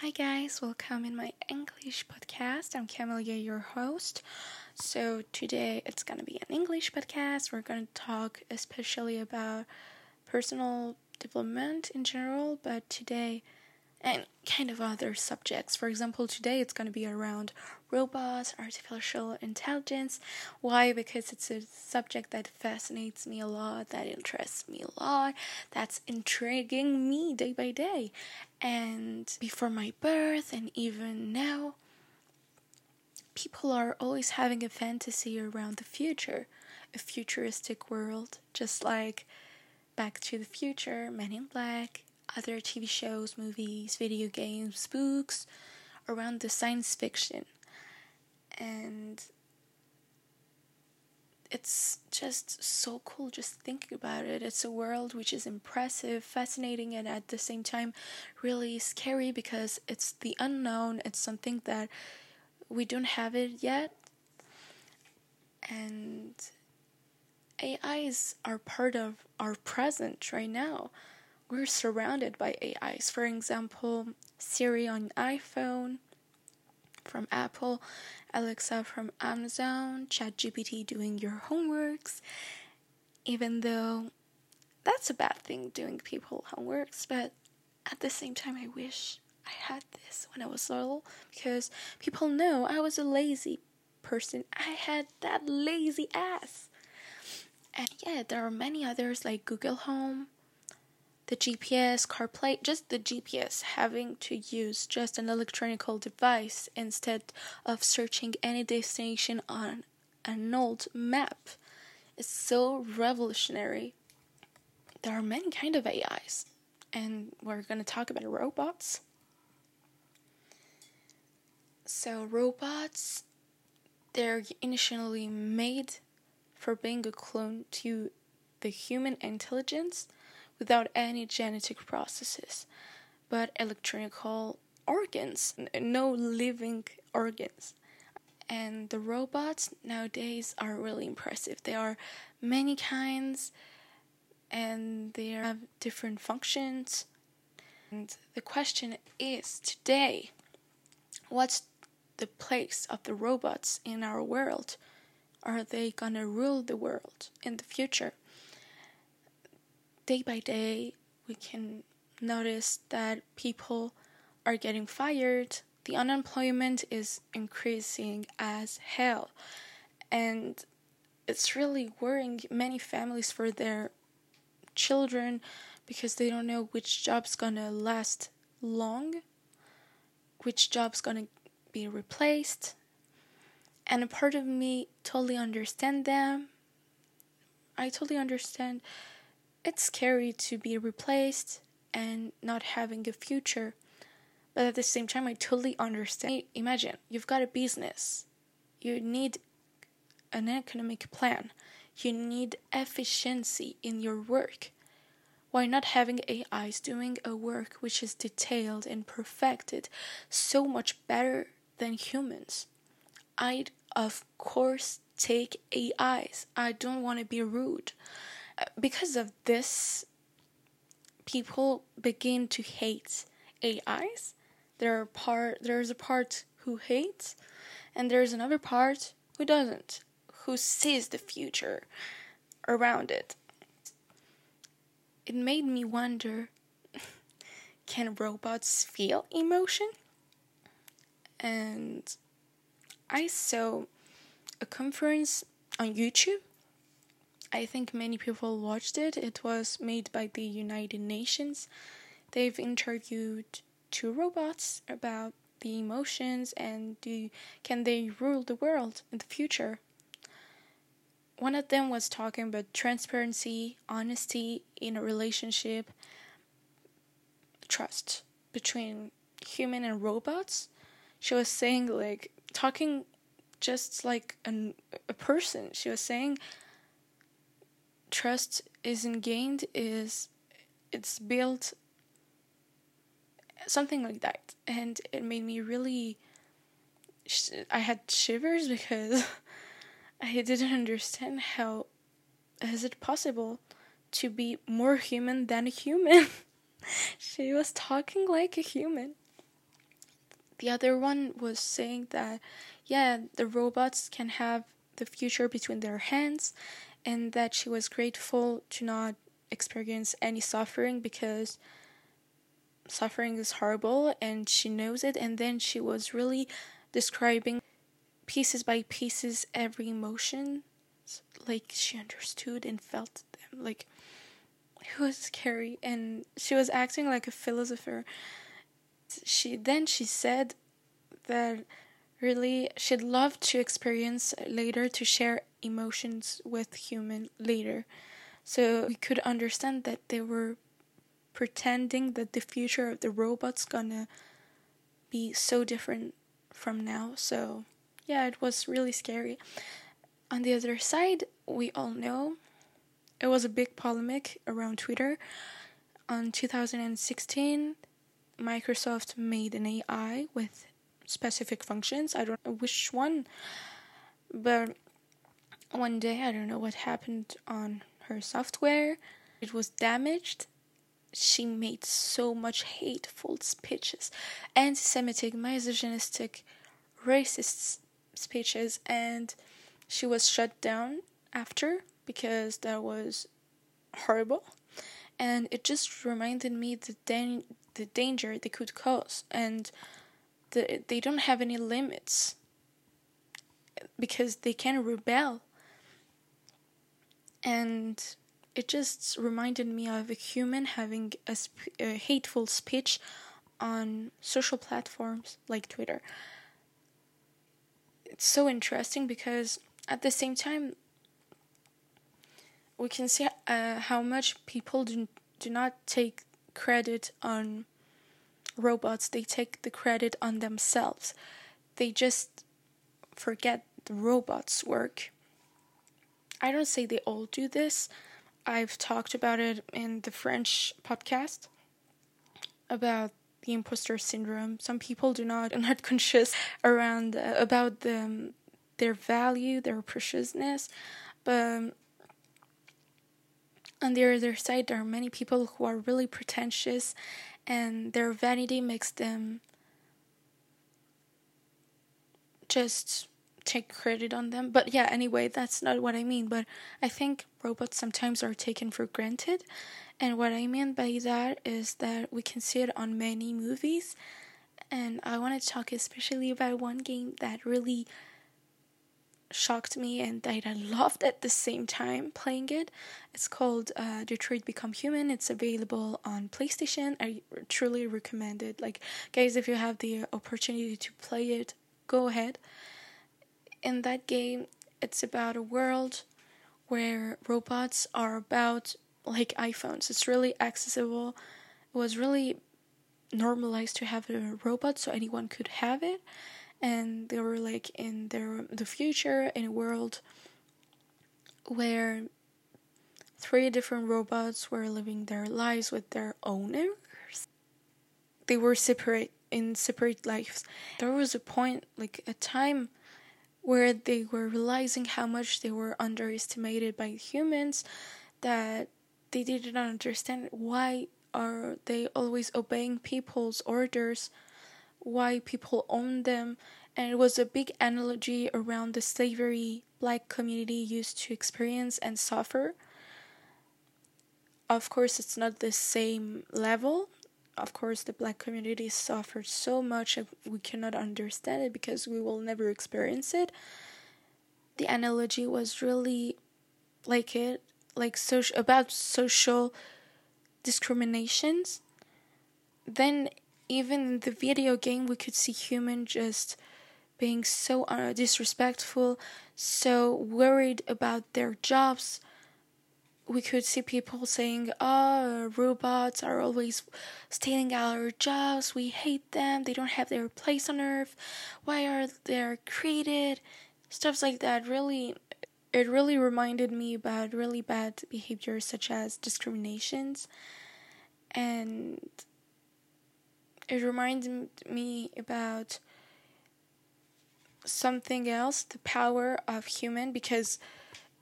Hi guys, welcome in my English podcast. I'm Camelia, your host. So today it's gonna be an English podcast. We're gonna talk especially about personal development in general, but today and kind of other subjects. For example, today it's to be around robots, artificial intelligence. Why? Because it's a subject that fascinates me a lot, that interests me a lot, that's intriguing me day by day. And before my birth, and even now, people are always having a fantasy around the future, a futuristic world, just like Back to the Future, Men in Black, other TV shows, movies, video games, books around the science fiction. And it's just so cool just thinking about it. It's a world which is impressive, fascinating, and at the same time really scary because it's the unknown. It's something that we don't have it yet. And AIs are part of our present right now we're surrounded by AIs. For example, Siri on iPhone from Apple, Alexa from Amazon, ChatGPT doing your homeworks. Even though that's a bad thing doing people homeworks, but at the same time, I wish I had this when I was little because people know I was a lazy person. I had that lazy ass. And yeah, there are many others like Google Home, the GPS, CarPlay, just the GPS, having to use just an electronic device instead of searching any destination on an old map is so revolutionary. There are many kind of AIs, and we're going to talk about robots. So robots, they're initially made for being a clone to the human intelligence without any genetic processes, but electronical organs, no living organs. And the robots nowadays are really impressive. There are many kinds and they have different functions. And the question is today, what's the place of the robots in our world? Are they gonna rule the world in the future? Day by day, we can notice that people are getting fired. The unemployment is increasing as hell. And it's really worrying many families for their children because they don't know which job's gonna last long, which job's gonna be replaced. And a part of me totally understand them. I totally understand it's scary to be replaced and not having a future. But at the same time, I totally understand. Imagine you've got a business, you need an economic plan, you need efficiency in your work. Why not having AIs doing a work which is detailed and perfected so much better than humans? I'd, of course, take AIs. I don't want to be rude because of this, people begin to hate AIs. There are part there's a part who hates, and there's another part who doesn't, who sees the future around it. It made me wonder can robots feel emotion? And I saw a conference on YouTube I think many people watched it. It was made by the United Nations. They've interviewed two robots about the emotions and can they rule the world in the future. One of them was talking about transparency, honesty in a relationship, trust between human and robots. She was saying like talking just like an, a person. She was saying trust isn't gained is it's built something like that. And it made me really sh- i had shivers because i didn't understand how is it possible to be more human than a human? She was talking like a human. The other one was saying that yeah the robots can have the future between their hands and that she was grateful to not experience any suffering because suffering is horrible and she knows it. And then she was really describing pieces by pieces every emotion like she understood and felt them. Like it was scary. And she was acting like a philosopher. She then she said that really she'd love to experience later to share emotions with human later so we could understand that they were pretending that the future of the robots gonna be so different from now. So yeah it was really scary. On the other side we all know it was a big polemic around twitter. On 2016 microsoft made an ai with specific functions. I don't know which one but one day i don't know what happened on her software it was damaged she made so much hateful speeches, anti Semitic, misogynistic, racist speeches, and she was shut down after because that was horrible. And it just reminded me the dan- the danger they could cause, and the, they don't have any limits because they can rebel. And it just reminded me of a human having a, sp- a hateful speech on social platforms like Twitter. It's so interesting because at the same time, we can see uh, how much people do, do not take credit on robots, they take the credit on themselves. They just forget the robots' work. I don't say they all do this, I've talked about it in the French podcast about the imposter syndrome. Some people do not are not conscious around uh, about the, um, their value, their preciousness, but on the other side, there are many people who are really pretentious, and their vanity makes them just take credit on them. But yeah, anyway, that's not what I mean. But I think robots sometimes are taken for granted. And what I mean by that is that we can see it on many movies. And I want to talk especially about one game that really shocked me and that I loved at the same time playing it. It's called uh, Detroit Become Human. It's available on PlayStation. I truly recommend it. Like, guys, if you have the opportunity to play it, go ahead in that game, it's about a world where robots are about like iPhones. It's really accessible. It was really normalized to have a robot so anyone could have it. And they were like in their the future in a world where three different robots were living their lives with their owners. They were separate in separate lives. There was a point, like a time where they were realizing how much they were underestimated by humans that they did not understand why are they always obeying people's orders why people own them. And it was a big analogy around the slavery black community used to experience and suffer. Of course it's not the same level of course the black community suffered so much we cannot understand it because we will never experience it. The analogy was really like it like social about social discriminations. Then even in the video game we could see human just being so uh, disrespectful so worried about their jobs we could see people saying, "Oh, robots are always stealing our jobs. We hate them. They don't have their place on Earth. Why are they created?" Stuff like that. Really, it really reminded me about really bad behaviors such as discriminations, and it reminded me about something else, the power of human, because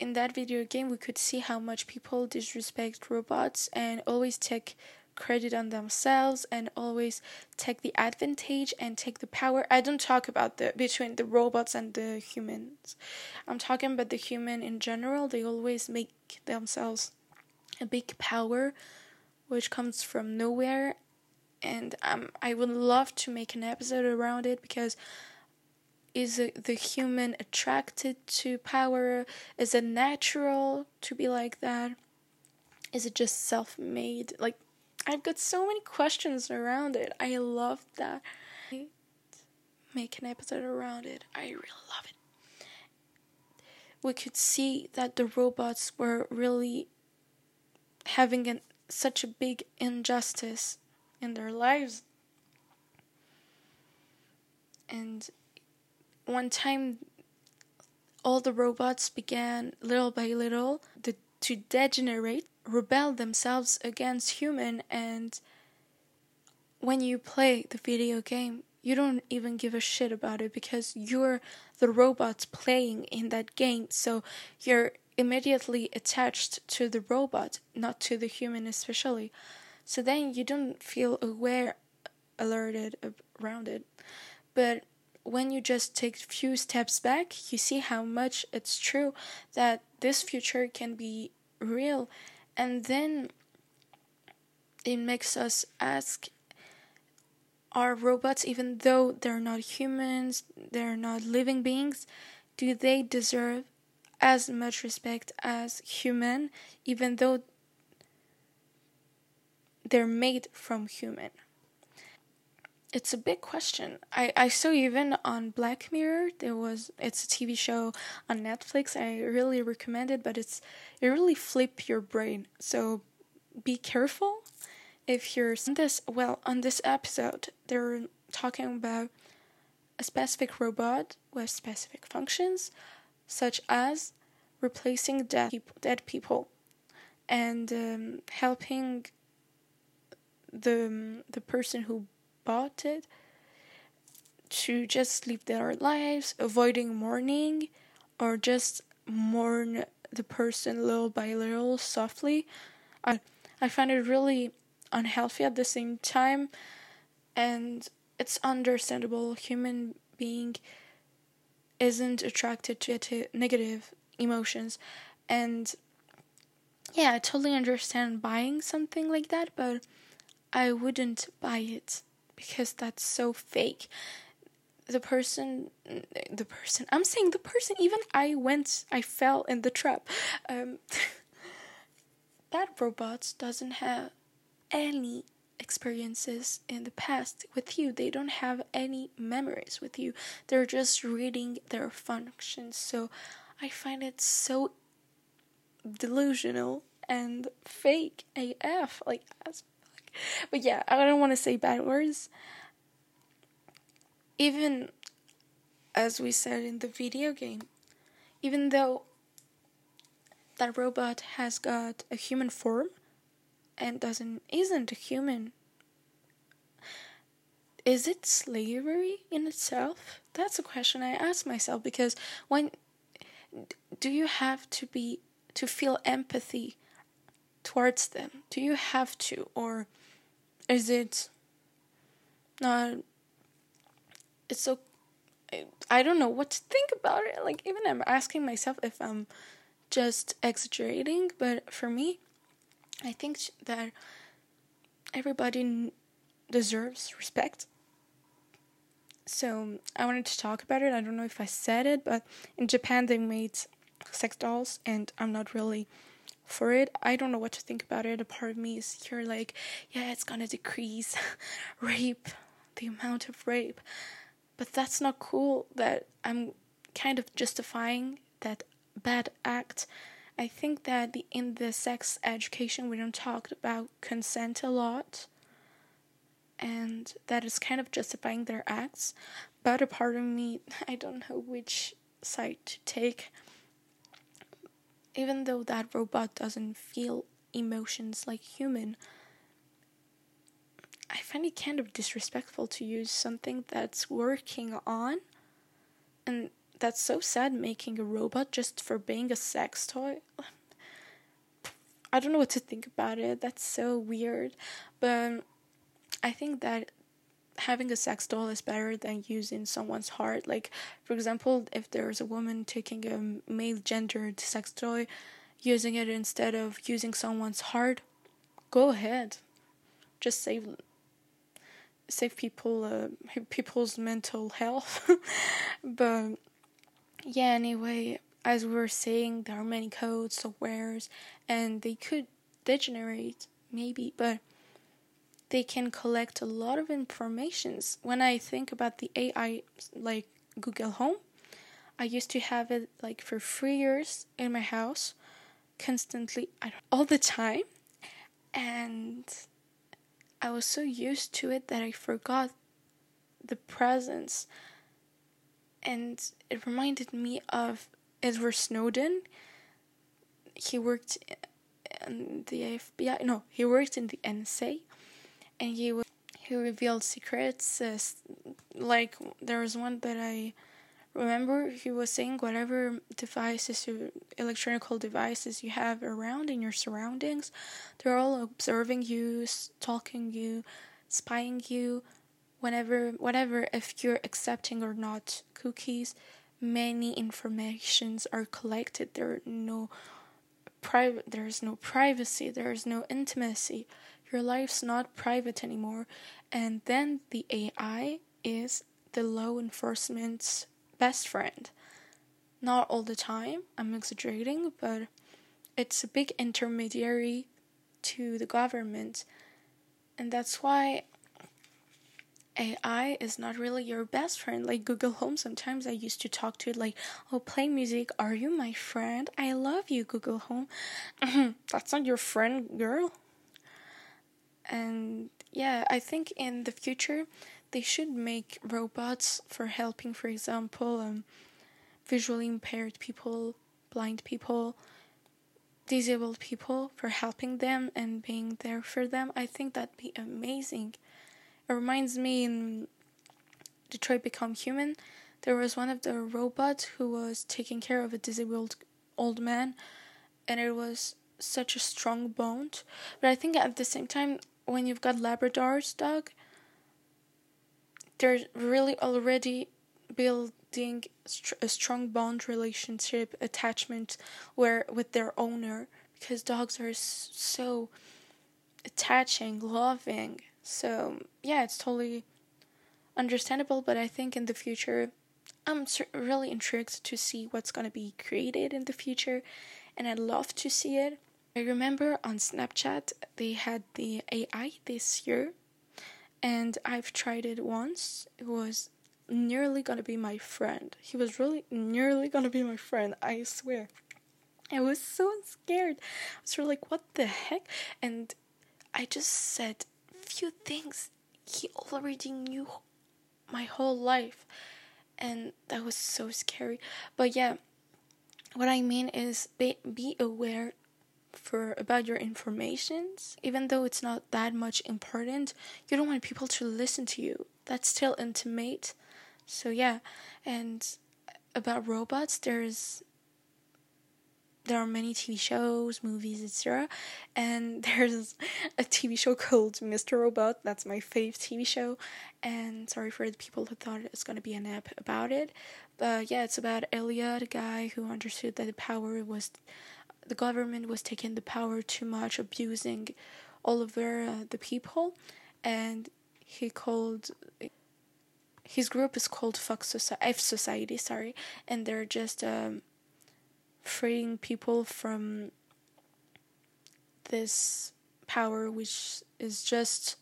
in that video game we could see how much people disrespect robots and always take credit on themselves and always take the advantage and take the power. I don't talk about the between the robots and the humans. I'm talking about the human in general. They always make themselves a big power which comes from nowhere and um I would love to make an episode around it because is the human attracted to power? Is it natural to be like that? Is it just self made? Like, I've got so many questions around it. I love that. Make an episode around it. I really love it. We could see that the robots were really having an, such a big injustice in their lives. And one time, all the robots began little by little to degenerate rebel themselves against human and when you play the video game you don't even give a shit about it because you're the robots playing in that game. So you're immediately attached to the robot not to the human especially. So then you don't feel aware alerted around it. But when you just take a few steps back you see how much it's true that this future can be real and then it makes us ask are robots, even though they're not humans, they're not living beings, do they deserve as much respect as human, even though they're made from human? It's a big question. I, I saw even on Black Mirror there was it's a TV show on Netflix. I really recommend it, but it's it really flip your brain. So be careful if you're on this well on this episode they're talking about a specific robot with specific functions such as replacing dead dead people and um, helping the the person who bought it to just live their lives avoiding mourning or just mourn the person little by little softly. I I find it really unhealthy at the same time and it's understandable human being isn't attracted to negative emotions and yeah, I totally understand buying something like that, but I wouldn't buy it because that's so fake. The person the person i'm saying the person even i went i fell in the trap. Um, that robot doesn't have any experiences in the past with you. They don't have any memories with you. They're just reading their functions. So i find it so delusional and fake af like as but yeah i don't want to say bad words. Even as we said in the video game, even though that robot has got a human form and doesn't isn't a human is it slavery in itself? That's a question i ask myself because when do you have to be to feel empathy towards them? Do you have to or is it not it's so I don't know what to think about it. Like even I'm asking myself if I'm just exaggerating, but for me, I think that everybody deserves respect. So I wanted to talk about it. I don't know if I said it, but in Japan they made sex dolls, and I'm not really for it. I don't know what to think about it. A part of me is here like, yeah, it's gonna decrease rape, the amount of rape. But that's not cool that I'm kind of justifying that bad act. I think that the, in the sex education we don't talk about consent a lot and that is kind of justifying their acts. But a part of me, I don't know which side to take. Even though that robot doesn't feel emotions like human, I find it kind of disrespectful to use something that's working on and that's so sad making a robot just for being a sex toy. I don't know what to think about it. That's so weird. But I think that having a sex doll is better than using someone's heart. Like, for example, if there's a woman taking a male gendered sex toy, using it instead of using someone's heart, go ahead. Just save save people uh, people's mental health. but yeah, anyway, as we were saying, there are many codes, softwares, and they could degenerate maybe, but they can collect a lot of informations. When I think about the AI, like Google Home, I used to have it like for three years in my house, constantly, all the time, and I was so used to it that I forgot the presence. And it reminded me of Edward Snowden. He worked in the FBI. No, he worked in the NSA, and he he revealed secrets. Uh, like there was one that I remember. He was saying whatever devices, electronic devices you have around in your surroundings, they're all observing you, stalking you, spying you. Whenever, whatever, if you're accepting or not cookies, many informations are collected. There are no private. There is no privacy. There is no intimacy. Your life's not private anymore. And then the AI is the law enforcement's best friend. Not all the time, I'm exaggerating, but it's a big intermediary to the government. And that's why AI is not really your best friend. Like Google Home, sometimes I used to talk to it like, oh, play music. Are you my friend? I love you, Google Home. That's not your friend, girl. And yeah, I think in the future, they should make robots for helping, for example, um, visually impaired people, blind people, disabled people, for helping them and being there for them. I think that'd be amazing. It reminds me in Detroit Become Human, there was one of the robots who was taking care of a disabled old man, and it was such a strong bond. But I think at the same time, when you've got Labrador's dog, they're really already building a strong bond relationship attachment where with their owner because dogs are so attaching loving so, yeah, it's totally understandable, but I think in the future, I'm really intrigued to see what's going to be created in the future, and I'd love to see it. I remember on Snapchat they had the AI this year, and I've tried it once. It was nearly gonna be my friend. He was really nearly gonna be my friend, I swear. I was so scared. I was like, what the heck? And I just said few things he already knew my whole life and that was so scary but yeah what i mean is be, be aware for about your informations even though it's not that much important you don't want people to listen to you that's still intimate so yeah and about robots there's there are many TV shows, movies, etc. And there's a TV show called Mr. Robot. That's my fave TV show. And sorry for the people who thought it's gonna be an app about it. But yeah, it's about Elliot, a guy who understood that the power was the government was taking the power too much, abusing all over uh, the people, and he called his group is called Fox Society, F Society, sorry, and they're just um, freeing people from this power which is just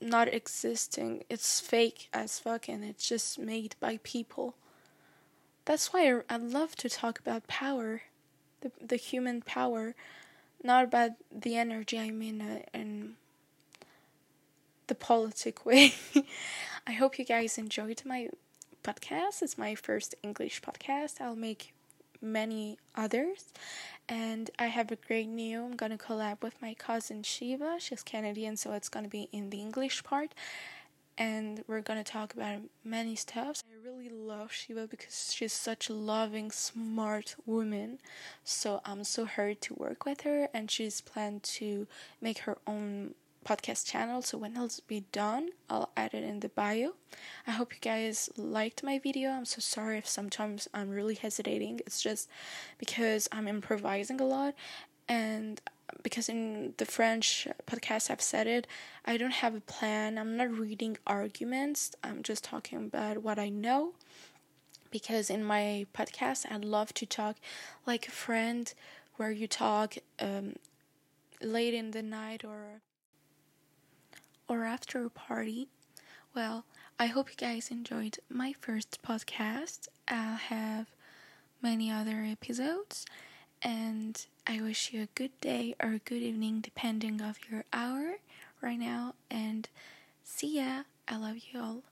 not existing. It's fake as fuck and it's just made by people. That's why I love to talk about power, the the human power, not about the energy. I mean, uh, in the politic way. I hope you guys enjoyed my podcast. It's my first English podcast. I'll make many others. And I have a great new. I'm gonna collab with my cousin Shiva. She's Canadian, so it's gonna be in the English part. And we're gonna talk about many stuff. I really love Shiva because she's such a loving, smart woman. So I'm so hurt to work with her, and she's planned to make her own podcast channel. So when it'll be done, I'll add it in the bio. I hope you guys liked my video. I'm so sorry if sometimes I'm really hesitating. It's just because I'm improvising a lot and because in the French podcast I've said it, I don't have a plan. I'm not reading arguments. I'm just talking about what I know. Because in my podcast, I love to talk like a friend, where you talk um, late in the night or or after a party. Well, I hope you guys enjoyed my first podcast. I'll have many other episodes and I wish you a good day or a good evening depending of your hour right now and see ya. I love you all.